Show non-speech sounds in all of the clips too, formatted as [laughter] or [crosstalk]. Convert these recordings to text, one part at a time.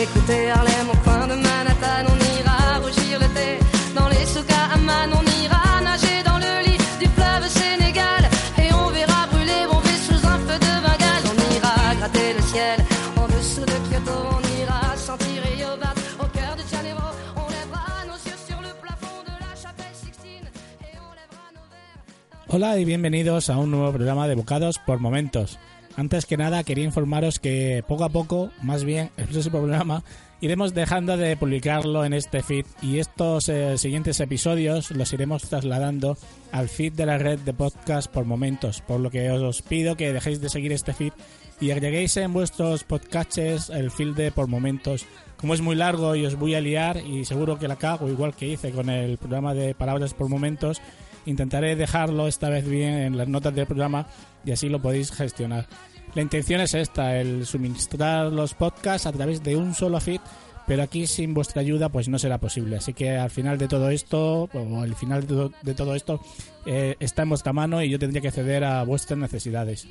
Ira écouter Harlem au coin de Manhattan, on ira rougir le thé dans les souks à on ira nager dans le lit du fleuve Sénégal et on verra brûler Bombay sous un feu de Bengale. On ira gratter le ciel en dessous de Kyoto, on ira sentir Yobat au cœur de Janeiro. On lèvera nos yeux sur le plafond de la chapelle Sixtine et on lèvera nos verres. Hola y bienvenidos a un nuevo programa de Bocados por Momentos. Antes que nada quería informaros que poco a poco, más bien [laughs] el próximo programa, iremos dejando de publicarlo en este feed y estos eh, siguientes episodios los iremos trasladando al feed de la red de podcast por momentos, por lo que os pido que dejéis de seguir este feed y agreguéis en vuestros podcasts el feed de por momentos. Como es muy largo y os voy a liar y seguro que la cago igual que hice con el programa de palabras por momentos, intentaré dejarlo esta vez bien en las notas del programa y así lo podéis gestionar. La intención es esta, el suministrar los podcasts a través de un solo feed, pero aquí sin vuestra ayuda pues no será posible. Así que al final de todo esto, o al final de, todo- de todo esto, eh, está en vuestra mano y yo tendría que ceder a vuestras necesidades.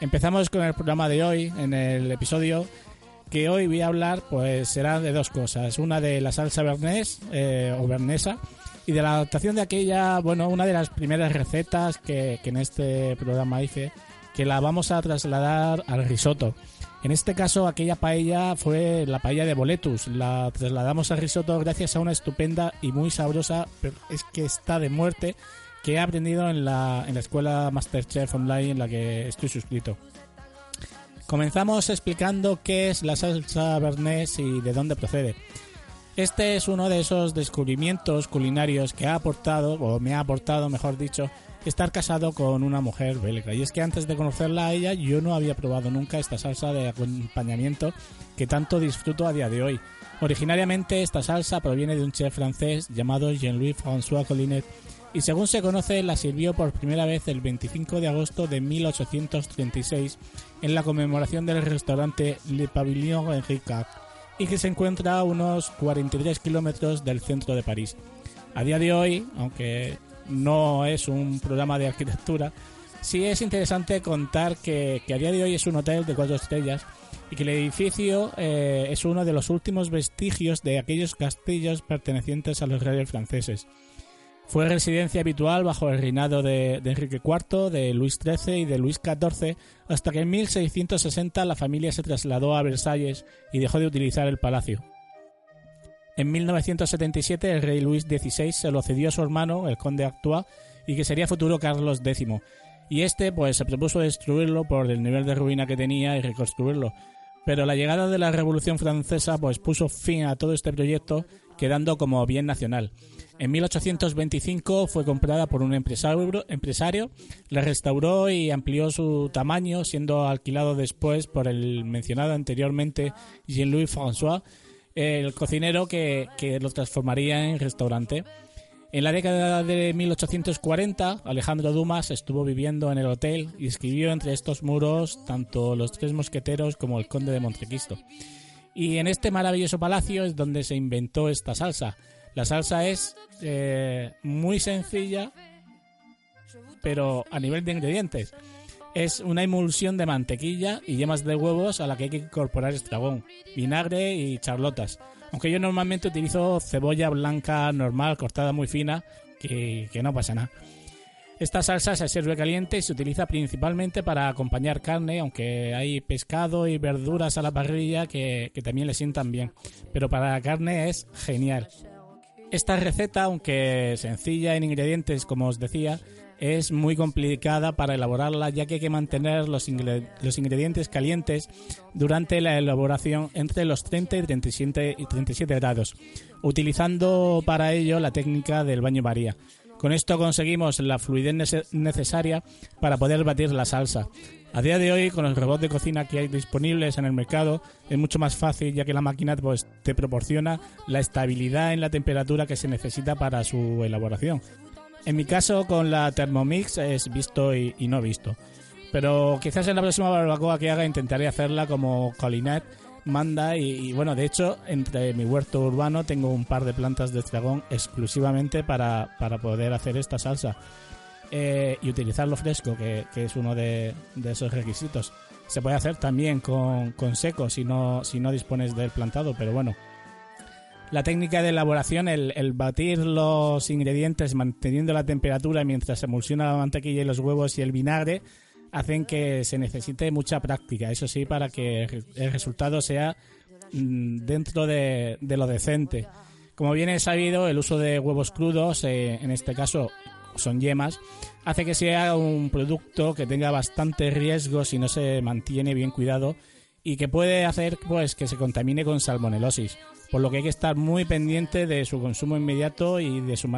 Empezamos con el programa de hoy, en el episodio que hoy voy a hablar pues será de dos cosas. Una de la salsa bernés eh, o bernesa y de la adaptación de aquella, bueno, una de las primeras recetas que, que en este programa hice, que la vamos a trasladar al risotto. En este caso, aquella paella fue la paella de boletus. La trasladamos al risotto gracias a una estupenda y muy sabrosa, pero es que está de muerte, que he aprendido en la, en la escuela Masterchef Online en la que estoy suscrito. Comenzamos explicando qué es la salsa bernés y de dónde procede. Este es uno de esos descubrimientos culinarios que ha aportado, o me ha aportado, mejor dicho, estar casado con una mujer belga. Y es que antes de conocerla a ella, yo no había probado nunca esta salsa de acompañamiento que tanto disfruto a día de hoy. Originariamente esta salsa proviene de un chef francés llamado Jean-Louis François Collinet y según se conoce la sirvió por primera vez el 25 de agosto de 1836 en la conmemoración del restaurante Le Pavillon Henri y que se encuentra a unos 43 kilómetros del centro de París. A día de hoy, aunque no es un programa de arquitectura, sí es interesante contar que, que a día de hoy es un hotel de cuatro estrellas y que el edificio eh, es uno de los últimos vestigios de aquellos castillos pertenecientes a los reyes franceses. Fue residencia habitual bajo el reinado de, Enrique IV, de Luis XIII y de Luis XIV, hasta que en 1660 la familia se trasladó a Versalles y dejó de utilizar el palacio. En 1977 el rey Luis XVI se lo cedió a su hermano, el conde Artois, y que sería futuro Carlos X. Y este pues se propuso destruirlo por el nivel de ruina que tenía y reconstruirlo. Pero la llegada de la Revolución Francesa pues puso fin a todo este proyecto, quedando como bien nacional. En 1825 fue comprada por un empresario, empresario, la restauró y amplió su tamaño, siendo alquilado después por el mencionado anteriormente Jean-Louis François, el cocinero que, que lo transformaría en restaurante. En la década de 1840, Alejandro Dumas estuvo viviendo en el hotel y escribió entre estos muros tanto Los Tres Mosqueteros como El Conde de Montecristo. Y en este maravilloso palacio es donde se inventó esta salsa. La salsa es eh, muy sencilla, pero a nivel de ingredientes. Es una emulsión de mantequilla y yemas de huevos a la que hay que incorporar estragón, vinagre y charlotas. Aunque yo normalmente utilizo cebolla blanca normal, cortada muy fina, que, que no pasa nada. Esta salsa se sirve caliente y se utiliza principalmente para acompañar carne, aunque hay pescado y verduras a la parrilla que, que también le sientan bien. Pero para la carne es genial. Esta receta, aunque sencilla en ingredientes, como os decía, es muy complicada para elaborarla ya que hay que mantener los, ingredientes calientes durante la elaboración entre los 30 y 37, y 37 grados, utilizando para ello la técnica del baño María. Con esto conseguimos la fluidez necesaria para poder batir la salsa. A día de hoy, con los robots de cocina que hay disponibles en el mercado, es mucho más fácil ya que la máquina pues, te proporciona la estabilidad en la temperatura que se necesita para su elaboración. En mi caso, con la Thermomix es visto y, no visto. Pero quizás en la próxima barbacoa que haga intentaré hacerla como Colinet manda y, bueno, de hecho, entre mi huerto urbano tengo un par de plantas de estragón exclusivamente para, poder hacer esta salsa. Eh, y utilizarlo fresco, que, es uno de, esos requisitos. Se puede hacer también con, con seco si no, si no dispones del plantado, pero bueno, la técnica de elaboración, el, batir los ingredientes manteniendo la temperatura mientras se emulsiona la mantequilla y los huevos y el vinagre, hacen que se necesite mucha práctica. Eso sí, para que el resultado sea mm, dentro de, lo decente. Como bien he sabido, el uso de huevos crudos, eh, en este caso son yemas, hace que sea un producto que tenga bastante riesgo si no se mantiene bien cuidado y que puede hacer pues que se contamine con salmonelosis por lo que hay que estar muy pendiente de su consumo inmediato y de su,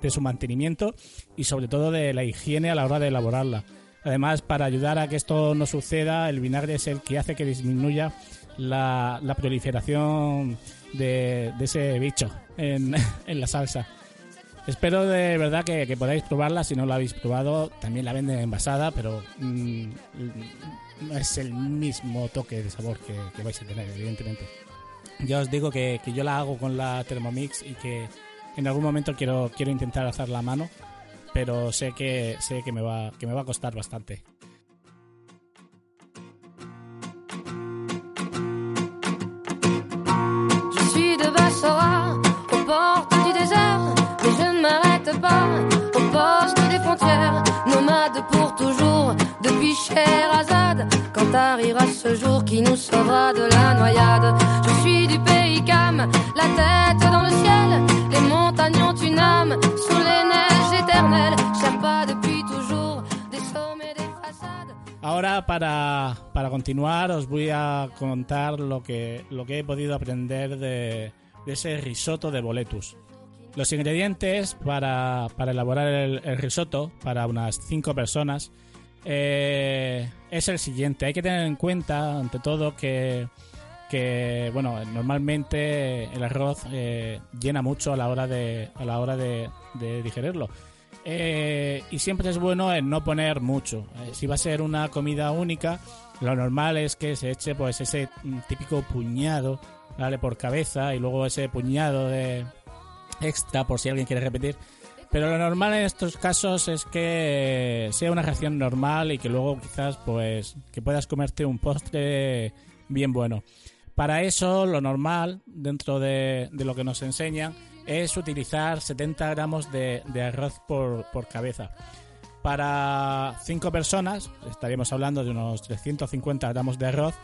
de su mantenimiento y sobre todo de la higiene a la hora de elaborarla. Además, para ayudar a que esto no suceda, el vinagre es el que hace que disminuya la, proliferación de, ese bicho [laughs] en, la salsa. Espero de verdad que, podáis probarla. Si no la habéis probado, también la venden envasada, pero mm, no es el mismo toque de sabor que vais a tener, evidentemente ya os digo que, que, yo la hago con la Thermomix y que en algún momento quiero, quiero intentar hacer la mano, pero sé que, sé que, me, va, que me va a costar bastante. Ce jour qui nous sauvera de la noyade. Ahora para, continuar os voy a contar lo que, lo que he podido aprender de, ese risotto de boletus. Los ingredientes para, elaborar el, risotto para unas 5 personas eh, es el siguiente. Hay que tener en cuenta, ante todo, que que bueno normalmente el arroz eh, llena mucho a la hora de a la hora de, digerirlo. Eh, y siempre es bueno no poner mucho. Si va a ser una comida única lo normal es que se eche pues ese típico puñado vale por cabeza y luego ese puñado de extra por si alguien quiere repetir pero lo normal en estos casos es que sea una ración normal y que luego quizás pues que puedas comerte un postre bien bueno para eso, lo normal, dentro de, lo que nos enseñan, es utilizar 70 gramos de, arroz por, cabeza. Para 5 personas, estaríamos hablando de unos 350 gramos de arroz,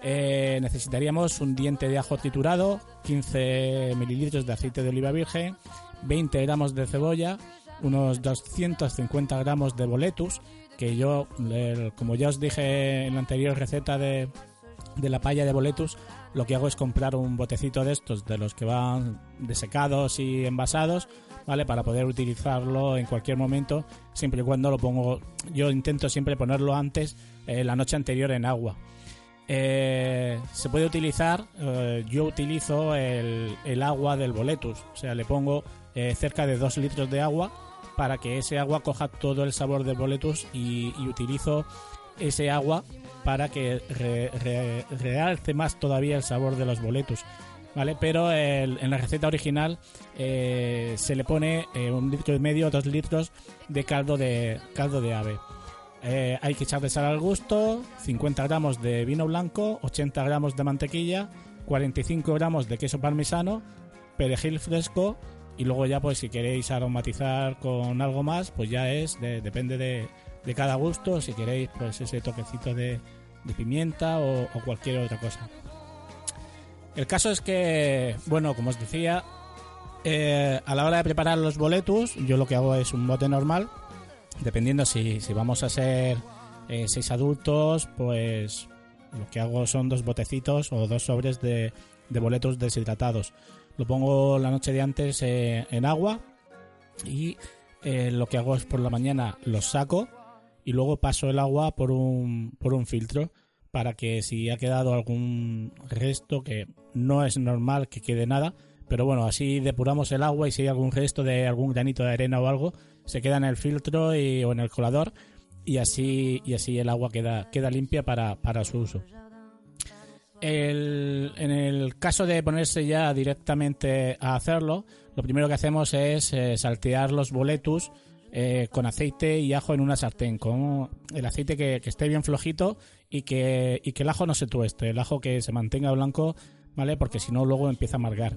eh, necesitaríamos un diente de ajo triturado, 15 mililitros de aceite de oliva virgen, 20 gramos de cebolla, unos 250 gramos de boletus, que yo, como ya os dije en la anterior receta de, de la palla de boletus, lo que hago es comprar un botecito de estos, de los que van desecados y envasados, ¿vale? Para poder utilizarlo en cualquier momento, siempre y cuando lo pongo. Yo intento siempre ponerlo antes, eh, la noche anterior en agua. Eh, se puede utilizar, eh, yo utilizo el, agua del boletus, o sea, le pongo cerca de 2 litros de agua para que ese agua coja todo el sabor del boletus y, y utilizo ese agua para que realce más todavía el sabor de los boletos. ¿Vale? Pero en la receta original eh, se le pone eh, un litro y medio, dos litros de caldo de caldo de ave. Eh, hay que echarle sal al gusto, 50 gramos de vino blanco, 80 gramos de mantequilla, 45 gramos de queso parmesano, perejil fresco y luego ya pues si queréis aromatizar con algo más pues ya es depende de, de cada gusto, si queréis pues ese toquecito de, pimienta o, cualquier otra cosa. El caso es que, bueno, como os decía, eh, a la hora de preparar los boletus, yo lo que hago es un bote normal, dependiendo si, si vamos a ser eh, seis adultos, pues lo que hago son dos botecitos o dos sobres de, de boletos deshidratados. Lo pongo la noche de antes eh, en agua y eh, lo que hago es por la mañana los saco y luego paso el agua por un, por un filtro para que si ha quedado algún resto, que no es normal que quede nada, pero bueno, así depuramos el agua y si hay algún resto de algún granito de arena o algo, se queda en el filtro y, o en el colador y así, y así el agua queda, queda limpia para, para su uso. En el caso de ponerse ya directamente a hacerlo, lo primero que hacemos es eh, saltear los boletus eh, con aceite y ajo en una sartén, con el aceite que, esté bien flojito y que, y que el ajo no se tueste, el ajo que se mantenga blanco, ¿vale? Porque si no luego empieza a amargar.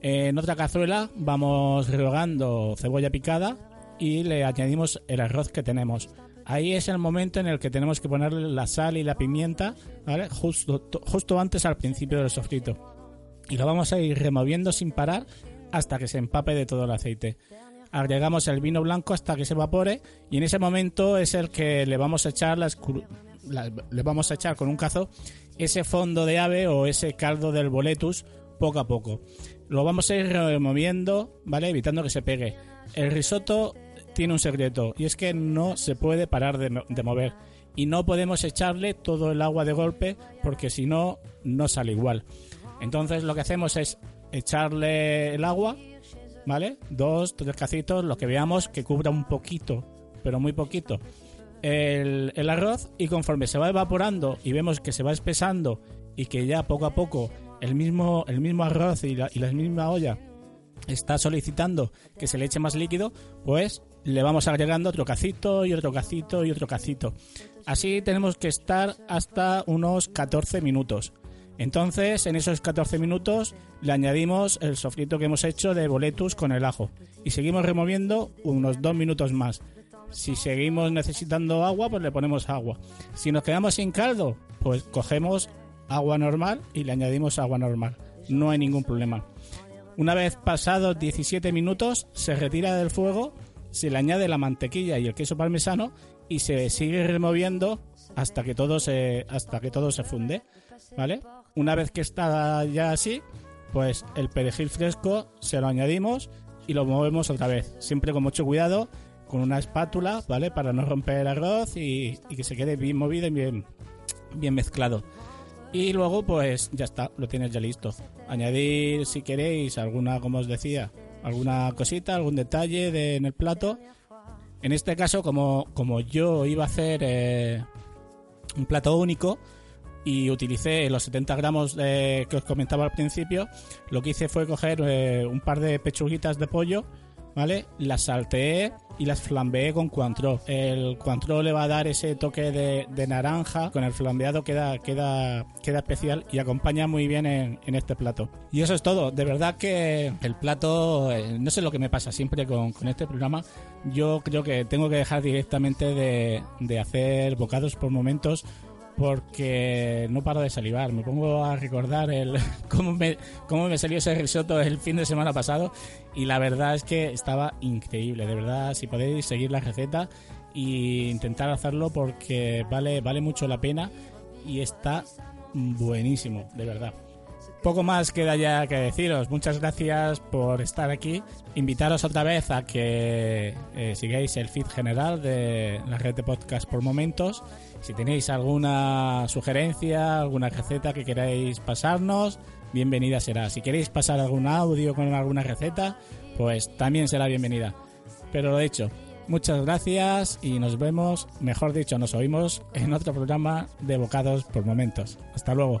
En otra cazuela vamos rehogando cebolla picada y le añadimos el arroz que tenemos. Ahí es el momento en el que tenemos que ponerle la sal y la pimienta, ¿vale? Justo, to- justo antes al principio del sofrito. Y lo vamos a ir removiendo sin parar hasta que se empape de todo el aceite. Agregamos el vino blanco hasta que se evapore y en ese momento es el que le vamos a echar la- le vamos a echar con un cazo ese fondo de ave o ese caldo del boletus poco a poco. Lo vamos a ir removiendo, ¿vale? Evitando que se pegue. El risotto tiene un secreto y es que no se puede parar de, de mover y no podemos echarle todo el agua de golpe porque si no, no sale igual. Entonces lo que hacemos es echarle el agua, ¿vale? Dos, tres cacitos, lo que veamos que cubra un poquito, pero muy poquito, el, el arroz y conforme se va evaporando y vemos que se va espesando y que ya poco a poco el mismo, el mismo arroz y la, y la misma olla está solicitando que se le eche más líquido, pues le vamos agregando otro cacito y otro cacito y otro cacito. Así tenemos que estar hasta unos 14 minutos. Entonces, en esos 14 minutos le añadimos el sofrito que hemos hecho de boletus con el ajo y seguimos removiendo unos 2 minutos más. Si seguimos necesitando agua, pues le ponemos agua. Si nos quedamos sin caldo, pues cogemos agua normal y le añadimos agua normal. No hay ningún problema. Una vez pasados 17 minutos, se retira del fuego, se le añade la mantequilla y el queso parmesano y se sigue removiendo hasta que todo se, hasta que todo se funde. ¿Vale? Una vez que está ya así, pues el perejil fresco se lo añadimos y lo movemos otra vez. Siempre con mucho cuidado, con una espátula, ¿vale? Para no romper el arroz y, y que se quede bien movido y bien, bien mezclado. Y luego, pues ya está, lo tienes ya listo. Añadir, si queréis, alguna, como os decía, alguna cosita, algún detalle de- en el plato. En este caso, como, como yo iba a hacer eh, un plato único y utilicé los 70 gramos de- que os comentaba al principio, lo que hice fue coger eh, un par de pechuguitas de pollo, ¿vale? Las salteé y las flambeé con Cointreau. El Cointreau le va a dar ese toque de, de naranja, con el flambeado queda, queda, queda especial y acompaña muy bien en, en este plato. Y eso es todo. De verdad que el plato, eh, no sé lo que me pasa siempre con, con este programa, yo creo que tengo que dejar directamente de, de hacer bocados por momentos porque no paro de salivar. Me pongo a recordar el [laughs] cómo me, cómo me salió ese risotto el fin de semana pasado y la verdad es que estaba increíble. De verdad, si podéis seguir la receta e intentar hacerlo porque vale, vale mucho la pena y está buenísimo, de verdad. Poco más queda ya que deciros. Muchas gracias por estar aquí. Invitaros otra vez a que eh, sigáis el feed general de la red de podcast por momentos. Si tenéis alguna sugerencia, alguna receta que queráis pasarnos, bienvenida será. Si queréis pasar algún audio con alguna receta, pues también será bienvenida. Pero lo dicho, muchas gracias y nos vemos, mejor dicho, nos oímos en otro programa de Bocados por Momentos. Hasta luego.